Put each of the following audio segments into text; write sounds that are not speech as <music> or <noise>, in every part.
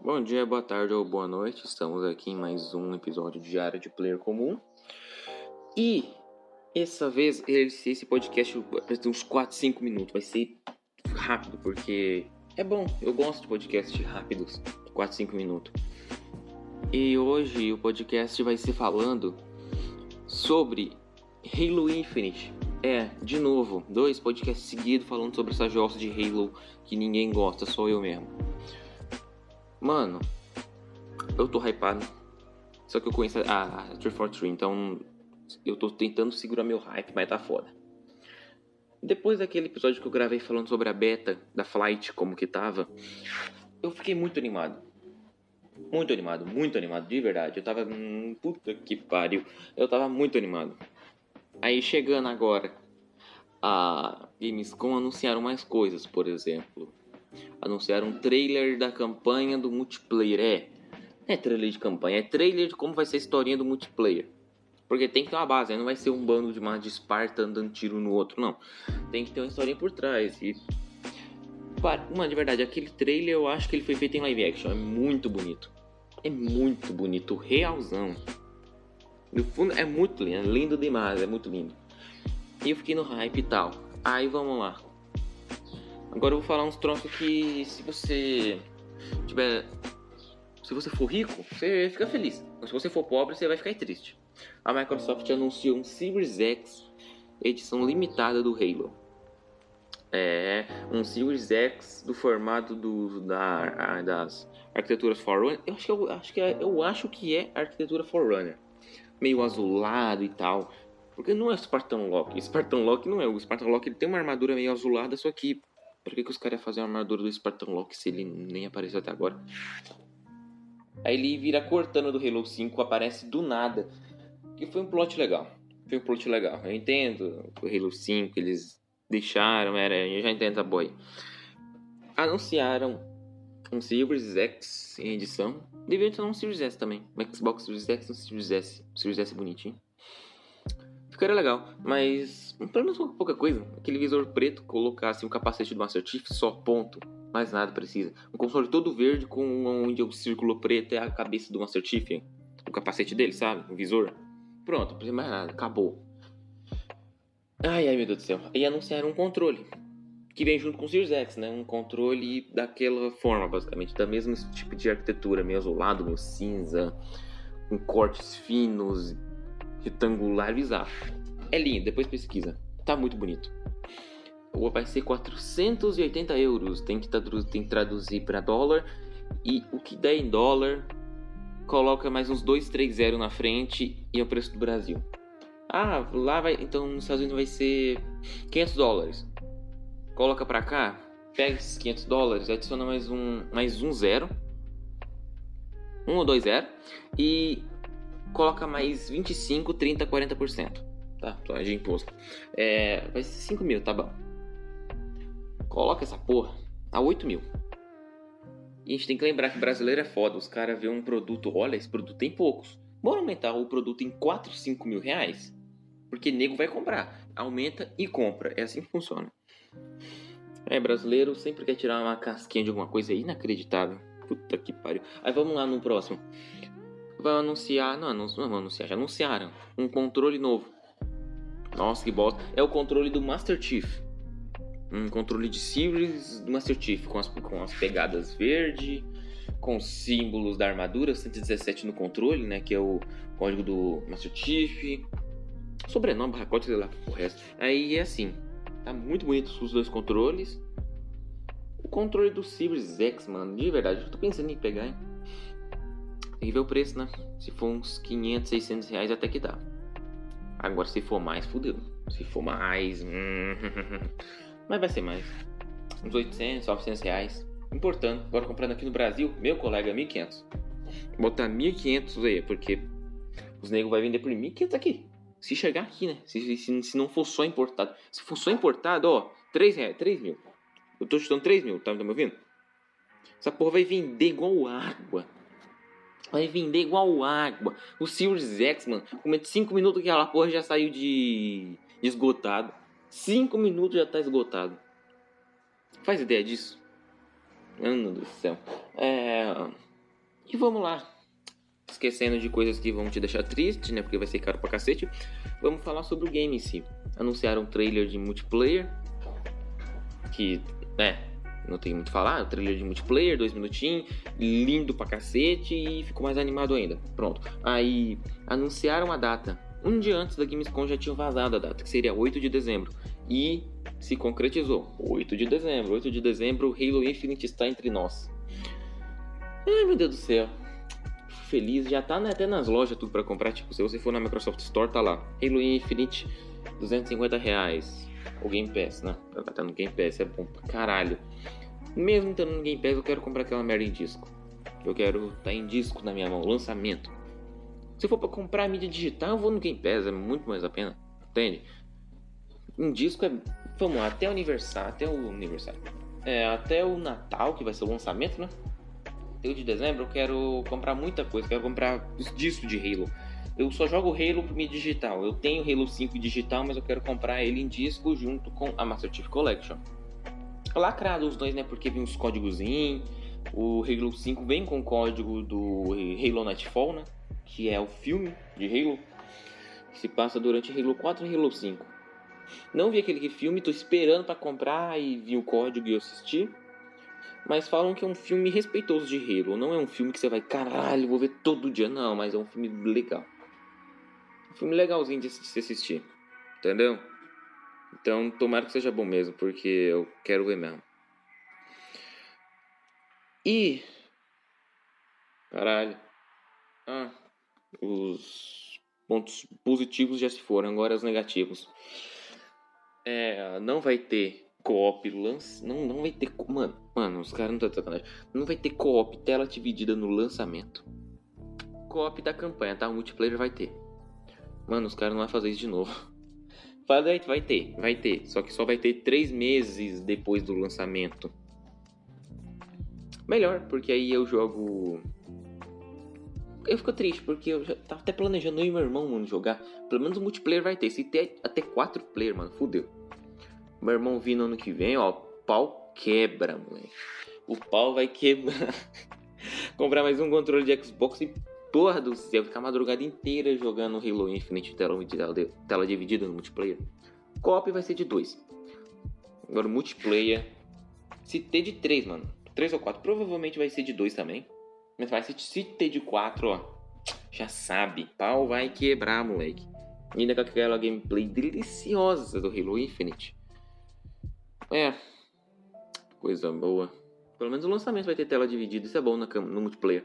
Bom dia, boa tarde ou boa noite. Estamos aqui em mais um episódio de Área de Player Comum. E essa vez esse, podcast vai ter uns 4, 5 minutos. Vai ser rápido, porque é bom. Eu gosto de podcasts rápidos, 4, 5 minutos. E hoje o podcast vai ser falando sobre Halo Infinite. É, de novo, dois podcasts seguidos falando sobre essa jossa de Halo que ninguém gosta, só eu mesmo. Mano, eu tô hypado. Só que eu conheço a, a 343, então eu tô tentando segurar meu hype, mas tá foda. Depois daquele episódio que eu gravei falando sobre a beta da Flight, como que tava, eu fiquei muito animado. Muito animado, muito animado, de verdade. Eu tava. Hum, puta que pariu. Eu tava muito animado. Aí chegando agora, a Gamescom anunciaram mais coisas, por exemplo. Anunciaram um trailer da campanha do multiplayer. É, não é trailer de campanha, é trailer de como vai ser a historinha do multiplayer. Porque tem que ter uma base, né? não vai ser um bando de mais de Esparta andando tiro no outro, não. Tem que ter uma historinha por trás. E. Mano, de verdade, aquele trailer eu acho que ele foi feito em live action. É muito bonito. É muito bonito, realzão. No fundo é muito lindo, é lindo demais, é muito lindo. E eu fiquei no hype e tal. Aí vamos lá. Agora eu vou falar uns troncos que se você tiver. Se você for rico, você fica feliz. Mas se você for pobre, você vai ficar triste. A Microsoft anunciou um Series X edição limitada do Halo. É um Series X do formato do, da, das arquiteturas Forerunner. Eu acho que, eu, acho que é, eu acho que é arquitetura Forerunner. Meio azulado e tal. Porque não é Spartan Lock. Spartan Lock não é. O Spartan Lock ele tem uma armadura meio azulada, só que. Por que, que os caras iam fazer uma armadura do Spartan Lock se ele nem apareceu até agora? Aí ele vira cortando do Halo 5, aparece do nada. Que foi um plot legal. Foi um plot legal. Eu entendo o Halo 5, eles deixaram, era, eu já entendo a boy. Anunciaram um Series X em edição. Deveria ter um Series S também. Um Xbox Series X e um Series S. Series S bonitinho. Ficaria legal, mas pelo menos pouca coisa. Aquele visor preto, colocasse um capacete do Master Chief, só ponto. Mais nada precisa. Um console todo verde com onde o círculo preto é a cabeça do Master Chief. O capacete dele, sabe? O visor. Pronto, não precisa mais nada. Acabou. Ai, ai, meu Deus do céu. E anunciaram um controle. Que vem junto com o Series X, né? Um controle daquela forma, basicamente. Da mesma tipo de arquitetura. Meio azulado, meio cinza. Com cortes finos. Retangular, bizarro. É lindo, depois pesquisa. Tá muito bonito. Vai ser 480 euros. Tem que, traduzir para dólar. E o que der em dólar, coloca mais uns 2, 3 zero na frente e é o preço do Brasil. Ah, lá vai. Então nos Estados Unidos vai ser 500 dólares. Coloca pra cá, pega esses 500 dólares, adiciona mais um, mais um zero. Um ou dois zero. E coloca mais 25, 30, 40%. Tá? De imposto. É, vai ser 5 mil, tá bom. Coloca essa porra a 8 mil. E a gente tem que lembrar que brasileiro é foda. Os caras vê um produto, olha, esse produto tem poucos. Bora aumentar o produto em 4, 5 mil reais? Porque nego vai comprar. Aumenta e compra. É assim que funciona. É, brasileiro sempre quer tirar uma casquinha de alguma coisa inacreditável. Puta que pariu. Aí vamos lá no próximo. Vai anunciar. Não, não, não vão anunciar, já anunciaram. Um controle novo. Nossa, que bosta. É o controle do Master Chief. Um controle de Series do Master Chief. Com as, com as pegadas verde. Com os símbolos da armadura. 117 no controle, né? Que é o código do Master Chief sobrenome, barracote, sei lá, o resto. Aí é assim, tá muito bonito os dois controles. O controle do Series X, mano, de verdade, eu tô pensando em pegar, hein. Tem que ver o preço, né? Se for uns 500, 600 reais, até que dá. Agora, se for mais, fudeu. Se for mais. Hum, <laughs> mas vai ser mais. Uns 800, 900 reais. Importando. Agora, comprando aqui no Brasil, meu colega, 1.500. Botar 1.500 aí, porque os negros vai vender por 1.500 aqui. Se chegar aqui, né? Se, se, se, não for só importado. Se for só importado, ó, 3 reais, 3 mil. Eu tô chutando 3 mil, tá, tá me ouvindo? Essa porra vai vender igual água. Vai vender igual água. O Series X, mano, com 5 minutos que aquela porra já saiu de, esgotado. 5 minutos já tá esgotado. Faz ideia disso? Mano do céu. É. E vamos lá. Esquecendo de coisas que vão te deixar triste, né? Porque vai ser caro pra cacete. Vamos falar sobre o game em si. Anunciaram um trailer de multiplayer. Que, né? Não tem muito a falar. O trailer de multiplayer, dois minutinhos. Lindo pra cacete. E ficou mais animado ainda. Pronto. Aí anunciaram a data. Um dia antes da Gamescom já tinha vazado a data, que seria 8 de dezembro. E se concretizou. 8 de dezembro. 8 de dezembro, Halo Infinite está entre nós. Ai meu Deus do céu. Feliz, já tá até nas lojas tudo para comprar. Tipo, se você for na Microsoft Store, tá lá. Halo Infinite, 250 reais. O Game Pass, né? Tá no Game Pass, é bom pra caralho. Mesmo estando no Game Pass, eu quero comprar aquela merda em disco. Eu quero tá em disco na minha mão, lançamento. Se for para comprar mídia digital, eu vou no Game Pass, é muito mais a pena. Entende? Em disco é. Vamos lá, até o aniversário. Até o aniversário. É, até o Natal, que vai ser o lançamento, né? Até o de dezembro eu quero comprar muita coisa. Quero comprar os discos de Halo. Eu só jogo Halo por mídia digital. Eu tenho Halo 5 digital, mas eu quero comprar ele em disco junto com a Master Chief Collection. Lacrado os dois, né? Porque vem os códigos in. O Halo 5 vem com o código do Halo Nightfall, né? Que é o filme de Halo. Que se passa durante Halo 4 e Halo 5. Não vi aquele filme, tô esperando para comprar e vi o código e assistir. Mas falam que é um filme respeitoso de Halo. Não é um filme que você vai, caralho, vou ver todo dia. Não, mas é um filme legal. Um filme legalzinho de se assistir. Entendeu? Então, tomara que seja bom mesmo, porque eu quero ver mesmo. E. Caralho. Ah, os pontos positivos já se foram, agora os negativos. É, não vai ter co-op lance. Não, não vai ter. Mano, mano, os caras não estão sacanagem. Não vai ter co-op tela dividida no lançamento. Co-op da campanha, tá? O multiplayer vai ter. Mano, os caras não vão fazer isso de novo. <laughs> Vai, vai ter, vai ter. Só que só vai ter três meses depois do lançamento. Melhor, porque aí eu jogo. Eu fico triste, porque eu já tava até planejando eu e meu irmão, mano, jogar. Pelo menos o multiplayer vai ter. Se ter até quatro player, mano, fudeu. Meu irmão vindo ano que vem, ó, pau quebra, moleque. O pau vai quebrar. <laughs> Comprar mais um controle de Xbox e porra do céu, ficar a madrugada inteira jogando Halo Infinite tela, tela dividida no multiplayer. Cop vai ser de dois. Agora multiplayer, se ter de três, mano, três ou quatro, provavelmente vai ser de dois também. Mas vai ser se ter de quatro, ó, já sabe, pau vai quebrar, moleque. ainda com aquela gameplay deliciosa do Halo Infinite. É. Coisa boa. Pelo menos o lançamento vai ter tela dividida. Isso é bom no, multiplayer.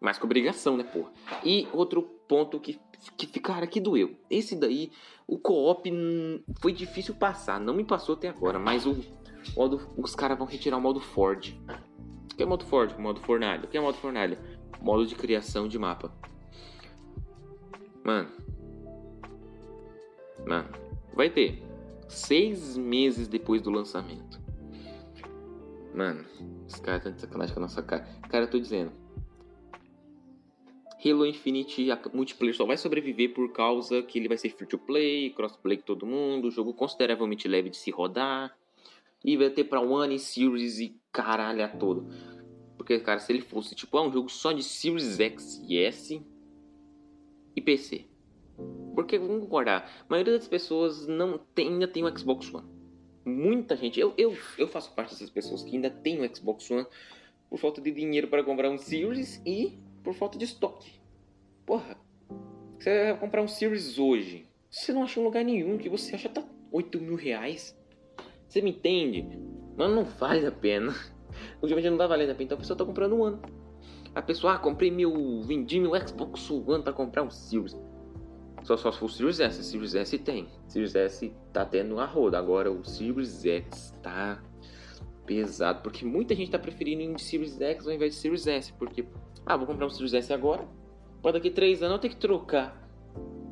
Mas com obrigação, né, porra? E outro ponto que, que, cara, que doeu. Esse daí, o co-op foi difícil passar. Não me passou até agora, mas o modo, os caras vão retirar o modo Ford. O que é modo Ford? O modo fornalha. O que é modo fornalha? Modo de criação de mapa. Mano. Mano. Vai ter seis meses depois do lançamento. Mano, os caras estão de sacanagem com a nossa cara. Cara, eu tô dizendo. Halo Infinite a multiplayer só vai sobreviver por causa que ele vai ser free to play, crossplay com todo mundo, jogo consideravelmente leve de se rodar. E vai ter pra One Series e caralho a todo. Porque, cara, se ele fosse tipo é um jogo só de Series X e S e PC. Porque, vamos concordar, a maioria das pessoas não tem, ainda tem o Xbox One. Muita gente, eu, eu, eu faço parte dessas pessoas que ainda tem o Xbox One por falta de dinheiro para comprar um Series e por falta de estoque. Porra, você vai comprar um Series hoje, você não acha em lugar nenhum, que você acha tá 8 mil reais. Você me entende? Mas não vale a pena. <laughs> Ultimamente não tá valendo a pena, então a pessoa tá comprando um ano. A pessoa, ah, comprei meu. vendi meu Xbox One pra comprar um Series. Só, só se for o Series S. O Series S tem. O Series S tá tendo a roda. Agora o Series X tá pesado. Porque muita gente tá preferindo ir de Series X ao invés de Series S. Porque, ah, vou comprar um Series S agora. Pode daqui 3 anos eu ter que trocar.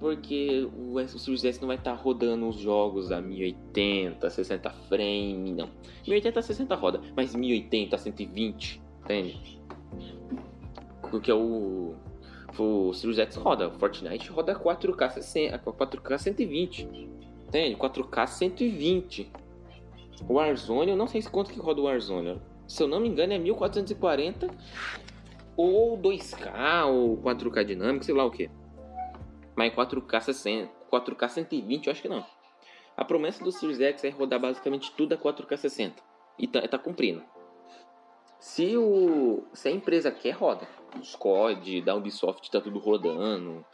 Porque o, o Series S não vai estar tá rodando os jogos a 1080, 60 frame, não. 1080 60 roda, mas 1080, 120, entende? Porque é o o Series X roda, Fortnite roda 4K 60, 4K 120. Entende? 4K 120. O Warzone, eu não sei quanto que roda o Warzone. Se eu não me engano é 1440 ou 2K ou 4K dinâmico, sei lá o que. Mas 4K 60, 4K 120 eu acho que não. A promessa do Series X é rodar basicamente tudo a 4K 60 e tá, tá cumprindo. Se, o, se a empresa quer, roda. Os COD da Ubisoft tá tudo rodando.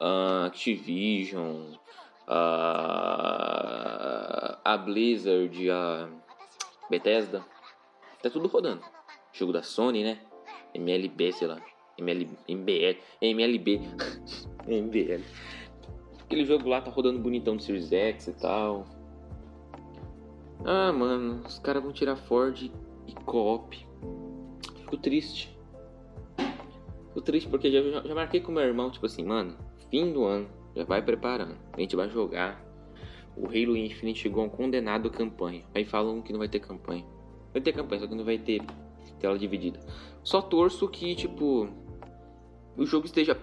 Uh, Activision, uh, a Blizzard, a Bethesda. Tá tudo rodando. Jogo da Sony, né? MLB, sei lá. ML, MBL, MLB. <laughs> MBL. Aquele jogo lá tá rodando bonitão no Series X e tal. Ah, mano, os caras vão tirar Ford e Co-op. Fico triste. Fico triste porque já, já marquei com meu irmão, tipo assim, mano, fim do ano, já vai preparando. A gente vai jogar o Halo Infinite igual um condenado campanha. Aí falam que não vai ter campanha. Vai ter campanha, só que não vai ter tela dividida. Só torço que, tipo, o jogo esteja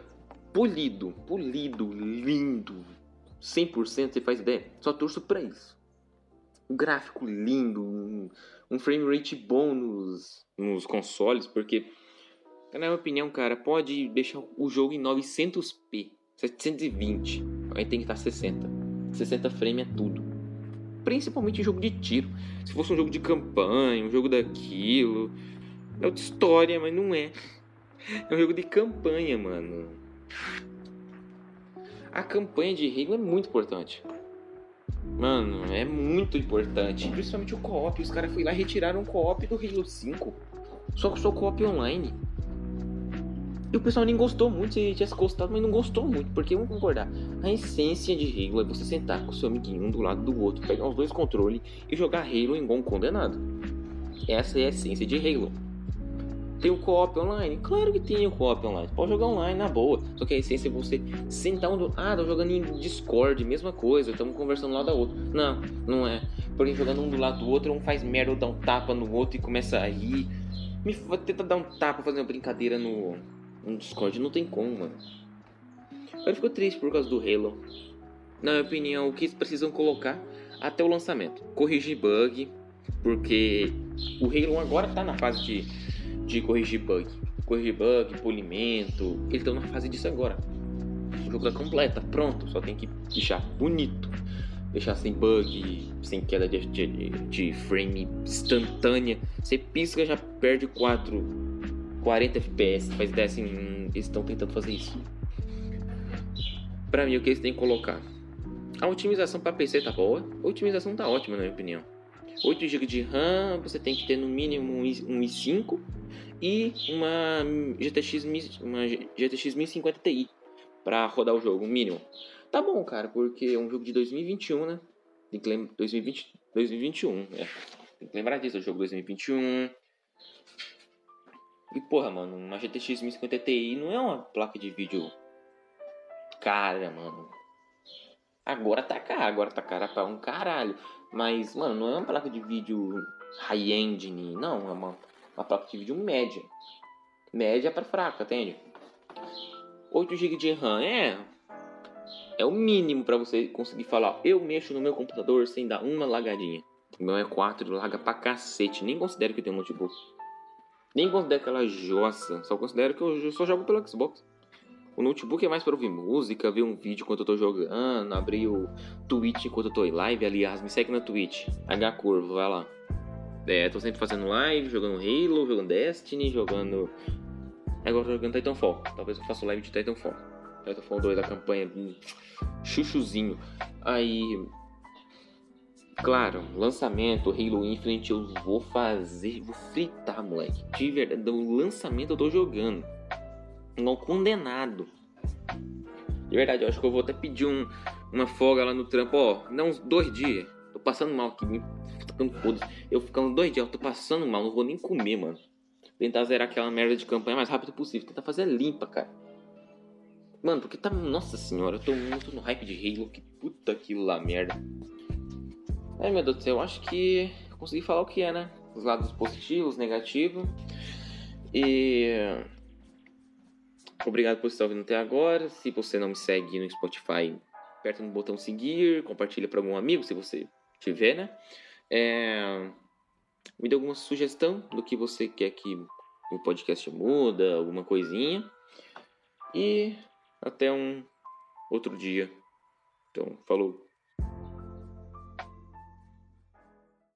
polido, polido, lindo, 100%, você faz ideia? Só torço pra isso. Um gráfico lindo, um, um frame rate bom nos, nos consoles, porque, na minha opinião, cara, pode deixar o jogo em 900p, 720, aí tem que estar 60. 60 frame é tudo. Principalmente em jogo de tiro. Se fosse um jogo de campanha, um jogo daquilo, é outra história, mas não é. É um jogo de campanha, mano. A campanha de Halo é muito importante. Mano, é muito importante. Principalmente o co-op. Os caras foram lá e retiraram o co-op do Halo 5. Só que só co-op online. E o pessoal nem gostou muito. Se tivesse gostado, mas não gostou muito. Porque vamos concordar. A essência de Halo é você sentar com o seu amiguinho um do lado do outro, pegar os dois controles e jogar Halo igual um condenado. Essa é a essência de Halo. Tem o co-op online? Claro que tem o co-op online. Pode jogar online na boa. Só que a essência é você sentar um do. Ah, tô jogando em Discord, mesma coisa. Estamos conversando lá da outra. Não, não é. Porque jogando um do lado do outro, um faz merda ou dá um tapa no outro e começa a rir. Me tenta dar um tapa, fazer uma brincadeira no, no Discord. Não tem como, mano. Eu fico triste por causa do Halo. Na minha opinião, o que eles precisam colocar até o lançamento? Corrigir bug. Porque o Halo agora tá na fase de de corrigir bug. Corrigir bug, polimento. Eles estão na fase disso agora. O jogo tá completo, tá pronto. Só tem que deixar bonito. Deixar sem bug, sem queda de, de, de frame instantânea. Você pisca já perde 4, 40 FPS. Faz ideia assim, eles estão tentando fazer isso. Pra mim, o que eles têm que colocar? A otimização para PC tá boa. A otimização tá ótima, na minha opinião. 8 GB de RAM, você tem que ter no mínimo um i5 e uma GTX, uma GTX 1050 Ti para rodar o jogo, mínimo. Tá bom, cara, porque é um jogo de 2021, né? Tem que lembrar 2020, 2021, é. Tem que lembrar disso, é o jogo 2021. E porra, mano, uma GTX 1050 Ti não é uma placa de vídeo cara, mano. Agora tá cara, agora tá cara pra um caralho. Mas, mano, não é uma placa de vídeo high-end, não, é uma uma placa de vídeo média. Média para fraca, entende? 8 GB de RAM é é o mínimo para você conseguir falar. Eu mexo no meu computador sem dar uma lagadinha. O meu é 4, laga pra cacete. Nem considero que tem um notebook. Nem considero aquela jossa. Só considero que eu só jogo pelo Xbox. O notebook é mais para ouvir música, ver um vídeo enquanto eu tô jogando, abrir o Twitch enquanto eu tô em live. Aliás, me segue na Twitch. H Curvo, vai lá. É, tô sempre fazendo live, jogando Halo, jogando Destiny, jogando. Agora tô jogando Titanfall. Talvez eu faça live de Titanfall. Titanfall 2 da campanha. Chuchuzinho. Aí. Claro, lançamento, Halo Infinite eu vou fazer, vou fritar, moleque. De verdade, o lançamento eu tô jogando. Não condenado. De verdade, eu acho que eu vou até pedir um, uma folga lá no trampo, ó. Dá uns dois dias. Tô passando mal aqui, me ficando foda Eu ficando dois dias, eu tô passando mal, não vou nem comer, mano. Tentar zerar aquela merda de campanha o mais rápido possível. Tentar fazer limpa, cara. Mano, porque tá. Nossa senhora, eu tô muito no hype de Halo. Que puta que lá, merda. Ai meu Deus do céu, eu acho que eu consegui falar o que é, né? Os lados positivos, negativos. E. Obrigado por estar ouvindo até agora. Se você não me segue no Spotify, aperta no botão seguir, compartilha para algum amigo se você tiver, né? É... Me dê alguma sugestão do que você quer que o podcast muda, alguma coisinha. E até um outro dia. Então, falou.